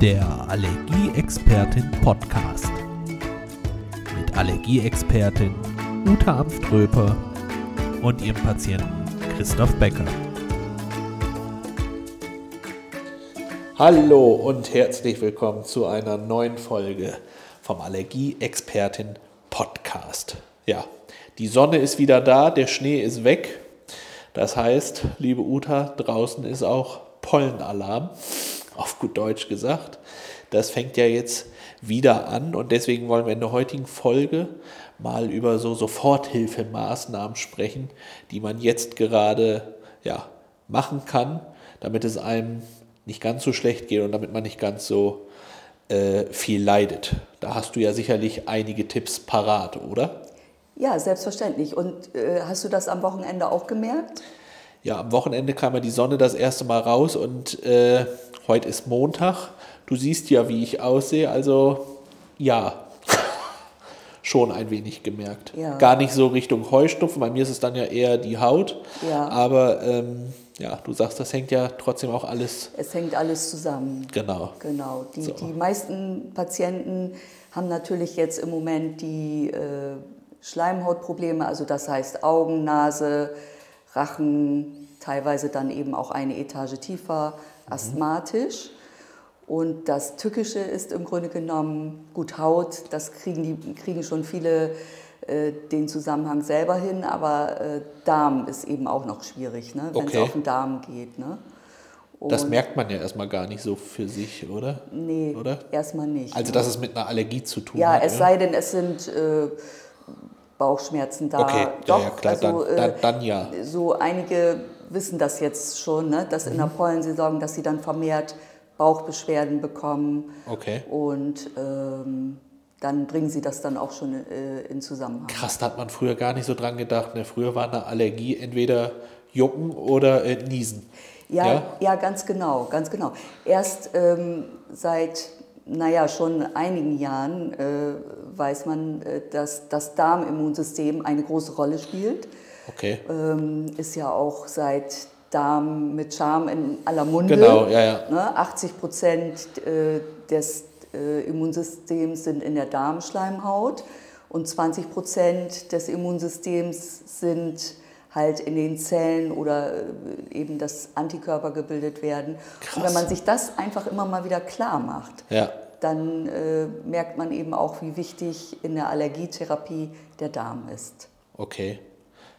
Der Allergieexpertin Podcast. Mit Allergieexpertin Uta Amströper und ihrem Patienten Christoph Becker. Hallo und herzlich willkommen zu einer neuen Folge vom Allergieexpertin Podcast. Ja, die Sonne ist wieder da, der Schnee ist weg. Das heißt, liebe Uta, draußen ist auch Pollenalarm auf gut Deutsch gesagt. Das fängt ja jetzt wieder an und deswegen wollen wir in der heutigen Folge mal über so Soforthilfemaßnahmen sprechen, die man jetzt gerade ja, machen kann, damit es einem nicht ganz so schlecht geht und damit man nicht ganz so äh, viel leidet. Da hast du ja sicherlich einige Tipps parat, oder? Ja, selbstverständlich. Und äh, hast du das am Wochenende auch gemerkt? Ja, am Wochenende kam ja die Sonne das erste Mal raus und äh, Heute ist Montag. Du siehst ja, wie ich aussehe. Also ja, schon ein wenig gemerkt. Ja. Gar nicht so Richtung Heuschnupfen. Bei mir ist es dann ja eher die Haut. Ja. Aber ähm, ja, du sagst, das hängt ja trotzdem auch alles. Es hängt alles zusammen. Genau. Genau. Die, so. die meisten Patienten haben natürlich jetzt im Moment die äh, Schleimhautprobleme, also das heißt Augen, Nase, Rachen, teilweise dann eben auch eine Etage tiefer, asthmatisch. Und das Tückische ist im Grunde genommen gut Haut, das kriegen, die, kriegen schon viele äh, den Zusammenhang selber hin, aber äh, Darm ist eben auch noch schwierig, ne, wenn okay. es auf den Darm geht. Ne? das merkt man ja erstmal gar nicht so für sich, oder? Nee, oder? erstmal nicht. Also, dass es mit einer Allergie zu tun ja, hat. Ja, es sei denn, es sind äh, Bauchschmerzen da. Okay, Doch, ja, klar, also, dann, dann, dann, ja. So einige wissen das jetzt schon, ne? dass mhm. in der mhm. Pollensaison, dass sie dann vermehrt Bauchbeschwerden bekommen. Okay. Und ähm, dann bringen sie das dann auch schon äh, in Zusammenhang. Krass, da hat man früher gar nicht so dran gedacht. Ne? Früher war eine Allergie entweder Jucken oder äh, Niesen. Ja, ja, ja? ganz genau, ganz genau. Erst ähm, seit, naja, schon einigen Jahren äh, weiß man, äh, dass das Darmimmunsystem eine große Rolle spielt. Okay. Ähm, ist ja auch seit Darm mit Charme in aller Munde. Genau, ja, ja. Ne? 80 Prozent äh, des äh, Immunsystems sind in der Darmschleimhaut und 20 Prozent des Immunsystems sind halt in den Zellen oder äh, eben das Antikörper gebildet werden. Krass. Und wenn man sich das einfach immer mal wieder klar macht, ja. dann äh, merkt man eben auch, wie wichtig in der Allergietherapie der Darm ist. Okay.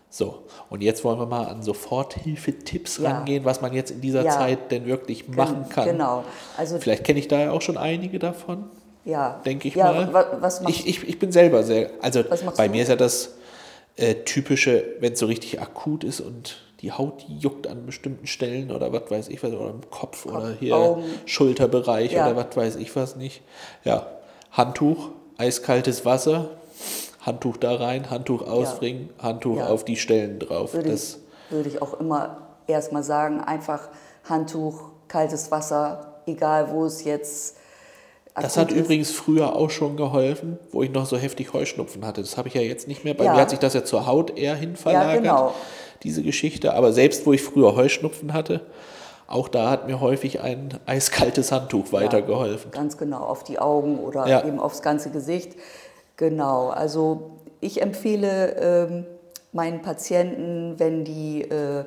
So, und jetzt wollen wir mal an Soforthilfetipps ja. rangehen, was man jetzt in dieser ja. Zeit denn wirklich machen kann. Genau. Also Vielleicht kenne ich da ja auch schon einige davon. Ja. Denke ich ja, mal. Was ich, ich, ich bin selber sehr. Also bei du? mir ist ja das äh, typische, wenn es so richtig akut ist und die Haut juckt an bestimmten Stellen oder was weiß ich was, oder im Kopf, Kopf oder hier Augen. Schulterbereich ja. oder was weiß ich was nicht. Ja, Handtuch, eiskaltes Wasser, Handtuch da rein, Handtuch ausbringen, ja. Handtuch ja. auf die Stellen drauf. Würde, das ich, würde ich auch immer erstmal sagen, einfach Handtuch, kaltes Wasser, egal wo es jetzt. Das hat ist. übrigens früher auch schon geholfen, wo ich noch so heftig Heuschnupfen hatte. Das habe ich ja jetzt nicht mehr. Bei ja. mir hat sich das ja zur Haut eher hin verlagert, ja, genau. diese Geschichte. Aber selbst wo ich früher Heuschnupfen hatte, auch da hat mir häufig ein eiskaltes Handtuch weitergeholfen. Ja, ganz genau, auf die Augen oder ja. eben aufs ganze Gesicht. Genau, also ich empfehle ähm, meinen Patienten, wenn die äh, äh,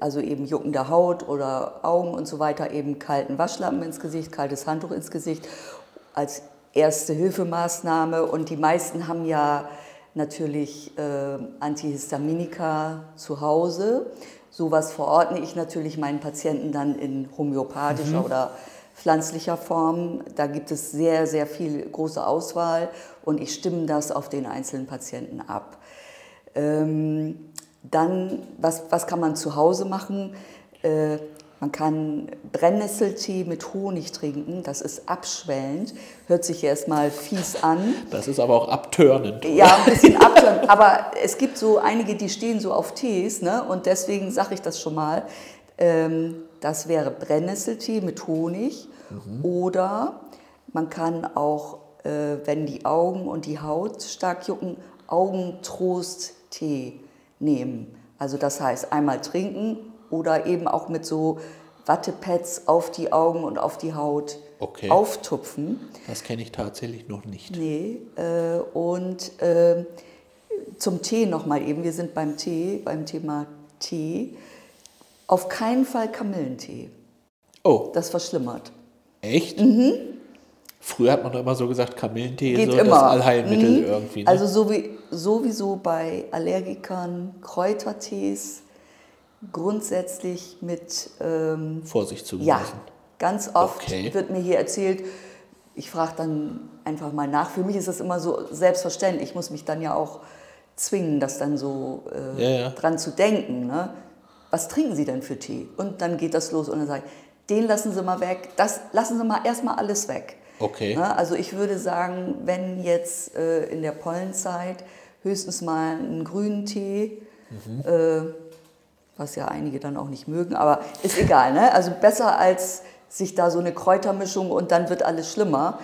also eben juckende Haut oder Augen und so weiter, eben kalten Waschlappen ins Gesicht, kaltes Handtuch ins Gesicht als erste Hilfemaßnahme. Und die meisten haben ja natürlich äh, Antihistaminika zu Hause. Sowas verordne ich natürlich meinen Patienten dann in homöopathischer mhm. oder pflanzlicher Form. Da gibt es sehr, sehr viel große Auswahl und ich stimme das auf den einzelnen Patienten ab. Ähm, dann, was, was kann man zu Hause machen? Äh, man kann Brennnesseltee mit Honig trinken, das ist abschwellend, hört sich erstmal fies an. Das ist aber auch abtörnend. Ja, ein bisschen abtörnend, aber es gibt so einige, die stehen so auf Tees ne? und deswegen sage ich das schon mal. Ähm, das wäre Brennnesseltee mit Honig mhm. oder man kann auch, äh, wenn die Augen und die Haut stark jucken, Augentrosttee nehmen. Also das heißt einmal trinken oder eben auch mit so Wattepads auf die Augen und auf die Haut okay. auftupfen. Das kenne ich tatsächlich noch nicht. Nee, äh, und äh, zum Tee nochmal eben, wir sind beim Tee, beim Thema Tee. Auf keinen Fall Kamillentee. Oh. Das verschlimmert. Echt? Mhm. Früher hat man doch immer so gesagt, Kamillentee Geht ist so immer. das Allheilmittel mhm. irgendwie. Ne? Also so wie, sowieso bei Allergikern, Kräutertees, grundsätzlich mit ähm, Vorsicht zu Ja, ganz oft okay. wird mir hier erzählt, ich frage dann einfach mal nach. Für mich ist das immer so selbstverständlich. Ich muss mich dann ja auch zwingen, das dann so äh, ja, ja. dran zu denken. Ne? Was trinken Sie denn für Tee? Und dann geht das los und dann sage ich, den lassen Sie mal weg, das lassen Sie mal erstmal alles weg. Okay. Ne? Also ich würde sagen, wenn jetzt äh, in der Pollenzeit höchstens mal einen grünen Tee, mhm. äh, was ja einige dann auch nicht mögen, aber ist egal. Ne? Also besser als sich da so eine Kräutermischung und dann wird alles schlimmer.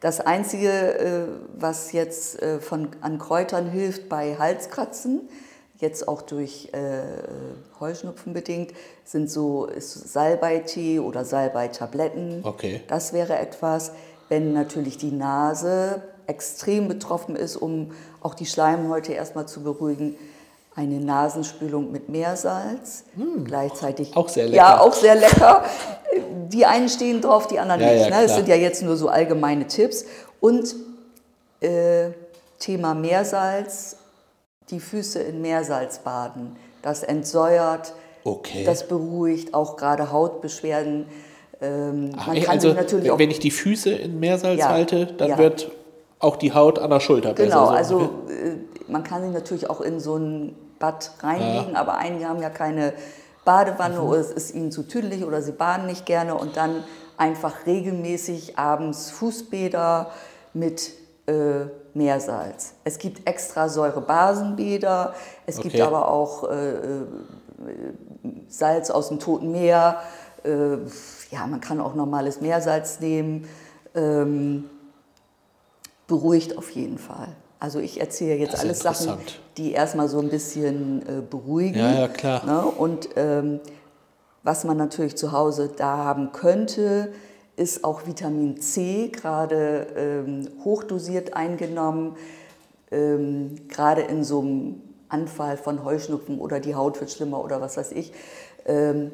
Das Einzige, äh, was jetzt äh, von, an Kräutern hilft bei Halskratzen, jetzt auch durch äh, Heuschnupfen bedingt, sind so Salbeitee oder Salbeitabletten. Okay. Das wäre etwas, wenn natürlich die Nase extrem betroffen ist, um auch die Schleimhäute erstmal zu beruhigen, eine Nasenspülung mit Meersalz. Hm, Gleichzeitig. Auch sehr lecker. Ja, auch sehr lecker. Die einen stehen drauf, die anderen Ja, nicht. ja, ne? Das sind ja jetzt nur so allgemeine Tipps. Und äh, Thema Meersalz, die Füße in Meersalz baden. Das entsäuert, Okay. das beruhigt, auch gerade Hautbeschwerden. Ähm, Ach, kann also, sich natürlich auch wenn ich die Füße in Meersalz Ja, halte, dann ja. wird auch die Haut an der Schulter besser. Genau, so also ungefähr. äh, man kann sich natürlich auch in so ein Bad reinlegen, aber einige haben ja keine Badewanne Mhm. oder es ist ihnen zu tüdelig oder sie baden nicht gerne und dann einfach regelmäßig abends Fußbäder mit äh, Meersalz. Es gibt extra Säurebasenbäder, es gibt Okay. aber auch äh, äh, Salz aus dem Toten Meer. Äh, ja, man kann auch normales Meersalz nehmen. Ähm, beruhigt auf jeden Fall. Also ich erzähle jetzt alles Sachen, die erstmal so ein bisschen äh, beruhigen. Ja, ja, klar. Ne? Und ähm, was man natürlich zu Hause da haben könnte, ist auch Vitamin C, gerade ähm, hochdosiert eingenommen, ähm, gerade in so einem Anfall von Heuschnupfen oder die Haut wird schlimmer oder was weiß ich, ähm,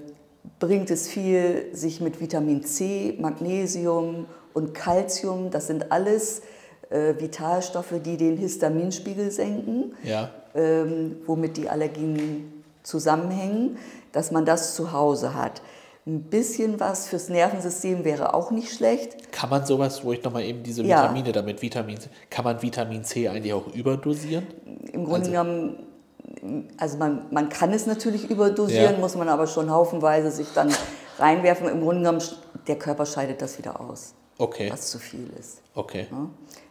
bringt es viel, sich mit Vitamin C, Magnesium und Calcium, das sind alles äh, Vitalstoffe, die den Histaminspiegel senken, ja. ähm, womit die Allergien zusammenhängen, dass man das zu Hause hat. Ein bisschen was fürs Nervensystem wäre auch nicht schlecht. Kann man sowas, wo ich nochmal eben diese Ja. Vitamine damit Vitamin C, kann man Vitamin C eigentlich auch überdosieren? Im Grunde Also- genommen, also man, man kann es natürlich überdosieren, Ja. muss man aber schon haufenweise sich dann reinwerfen. Im Grunde genommen, der Körper scheidet das wieder aus, Okay, was zu viel ist. okay.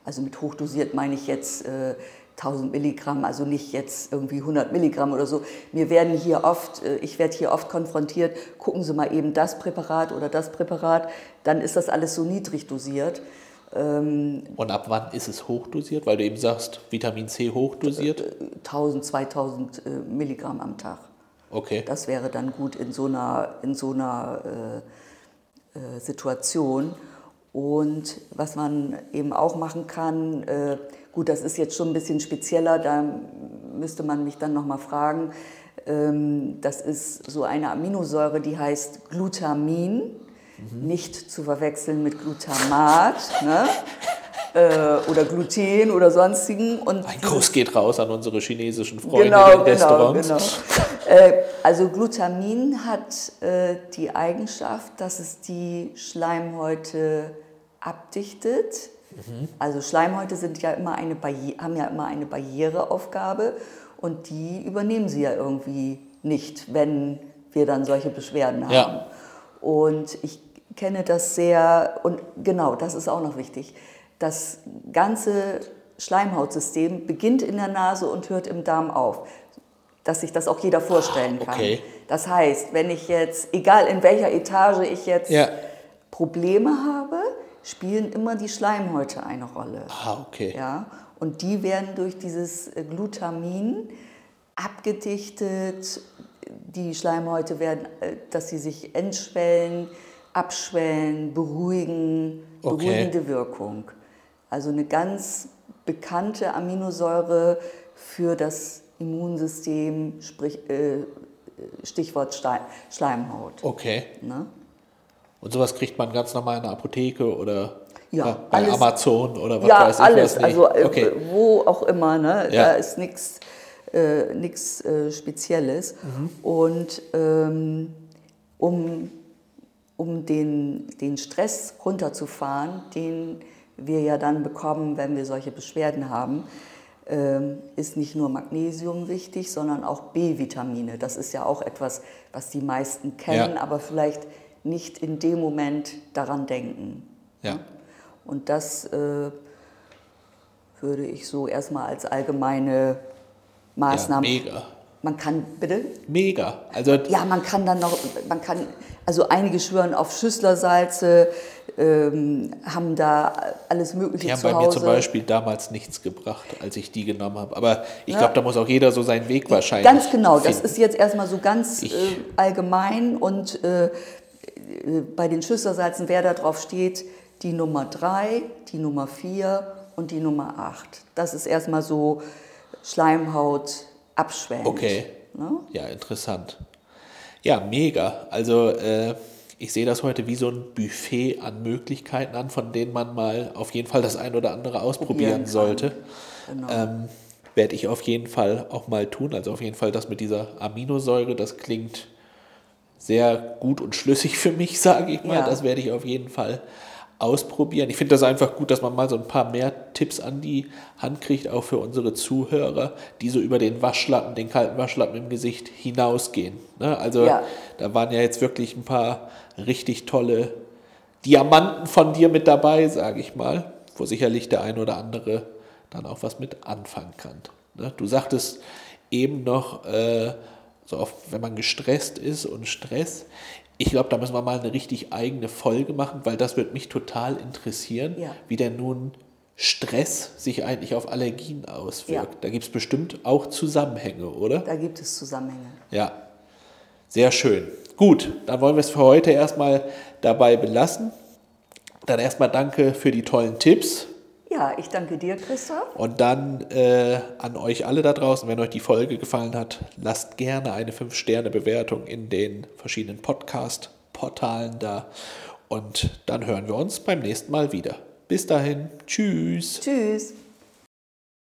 Also mit hochdosiert meine ich jetzt äh, 1000 Milligramm, also nicht jetzt irgendwie 100 Milligramm oder so. Mir werden hier oft, äh, ich werde hier oft konfrontiert, gucken Sie mal eben das Präparat oder das Präparat, dann ist das alles so niedrig dosiert. Ähm, Und ab wann ist es hochdosiert? Weil du eben sagst, Vitamin C hochdosiert. 1000, 2000 äh, Milligramm am Tag. Okay. Das wäre dann gut in so einer, in so einer äh, äh, Situation. Und was man eben auch machen kann, äh, gut, das ist jetzt schon ein bisschen spezieller, da müsste man mich dann nochmal fragen. Ähm, das ist so eine Aminosäure, die heißt Glutamin, nicht zu verwechseln mit Glutamat ne? äh, oder Gluten oder sonstigen. Und Ein Kuss geht raus an unsere chinesischen Freunde Genau, in den genau, Restaurants. genau. Äh, also Glutamin hat äh, die Eigenschaft, dass es die Schleimhäute abdichtet. Also Schleimhäute sind ja immer eine Barri haben ja immer eine Barriereaufgabe und die übernehmen sie ja irgendwie nicht, wenn wir dann solche Beschwerden haben. Ja. Und ich kenne das sehr, und genau, das ist auch noch wichtig. Das ganze Schleimhautsystem beginnt in der Nase und hört im Darm auf. Dass sich das auch jeder vorstellen kann. okay. Das heißt, wenn ich jetzt, egal in welcher Etage ich jetzt Ja. Probleme habe, spielen immer die Schleimhäute eine Rolle. Ah, okay. Ja? Und die werden durch dieses Glutamin abgedichtet, die Schleimhäute werden, äh, dass sie sich entschwellen, abschwellen, beruhigen, okay. beruhigende Wirkung. Also eine ganz bekannte Aminosäure für das Immunsystem, sprich, äh, Stichwort Schleimhaut. Okay. Ne? Und sowas kriegt man ganz normal in der Apotheke oder ja, bei alles, Amazon oder was ja, weiß ich alles, was also äh, okay. wo auch immer, ne? Ja. da ist nichts äh, äh, Spezielles. Mhm. Und ähm, um, um den, den Stress runterzufahren, den wir ja dann bekommen, wenn wir solche Beschwerden haben, ähm, ist nicht nur Magnesium wichtig, sondern auch B-Vitamine. Das ist ja auch etwas, was die meisten kennen, ja. aber vielleicht nicht in dem Moment daran denken. Ja. Und das äh, würde ich so erstmal als allgemeine Maßnahme. Ja, mega. Man kann, bitte? Mega. Also ja, man kann dann noch, man kann, also einige schwören auf Schüsslersalze, ähm, haben da alles Mögliche Die haben bei mir zum Beispiel damals nichts gebracht, als ich die genommen habe. Aber ich ja. glaube, da muss auch jeder so seinen Weg wahrscheinlich. Ganz genau, finden. das ist jetzt erstmal so ganz äh, allgemein und äh, bei den Schüsslersalzen, wer da drauf steht, die Nummer 3, die Nummer 4 und die Nummer 8. Das ist erstmal so Schleimhaut abschwellend. Okay. Ne? Ja, interessant. Ja, mega. Also äh, ich sehe das heute wie so ein Buffet an Möglichkeiten an, von denen man mal auf jeden Fall das ein oder andere ausprobieren sollte. Genau. Ähm, Werde ich auf jeden Fall auch mal tun. Also auf jeden Fall das mit dieser Aminosäure, das klingt sehr gut und schlüssig für mich, sage ich mal. Ja. Das werde ich auf jeden Fall ausprobieren. Ich finde das einfach gut, dass man mal so ein paar mehr Tipps an die Hand kriegt, auch für unsere Zuhörer, die so über den Waschlappen, den kalten Waschlappen im Gesicht hinausgehen. Ne? Also ja. da waren ja jetzt wirklich ein paar richtig tolle Diamanten von dir mit dabei, sage ich mal, wo sicherlich der ein oder andere dann auch was mit anfangen kann. Ne? Du sagtest eben noch, äh, so oft, wenn man gestresst ist und Stress, ich glaube, da müssen wir mal eine richtig eigene Folge machen, weil das wird mich total interessieren, ja. wie denn nun Stress sich eigentlich auf Allergien auswirkt. Ja. Da gibt es bestimmt auch Zusammenhänge, oder? Da gibt es Zusammenhänge. Ja, sehr schön. Gut, dann wollen wir es für heute erstmal dabei belassen. Dann erstmal danke für die tollen Tipps. Ja, ich danke dir, Christoph. Und dann äh, an euch alle da draußen, wenn euch die Folge gefallen hat, lasst gerne eine 5-Sterne-Bewertung in den verschiedenen Podcast-Portalen da. Und dann hören wir uns beim nächsten Mal wieder. Bis dahin, tschüss. Tschüss.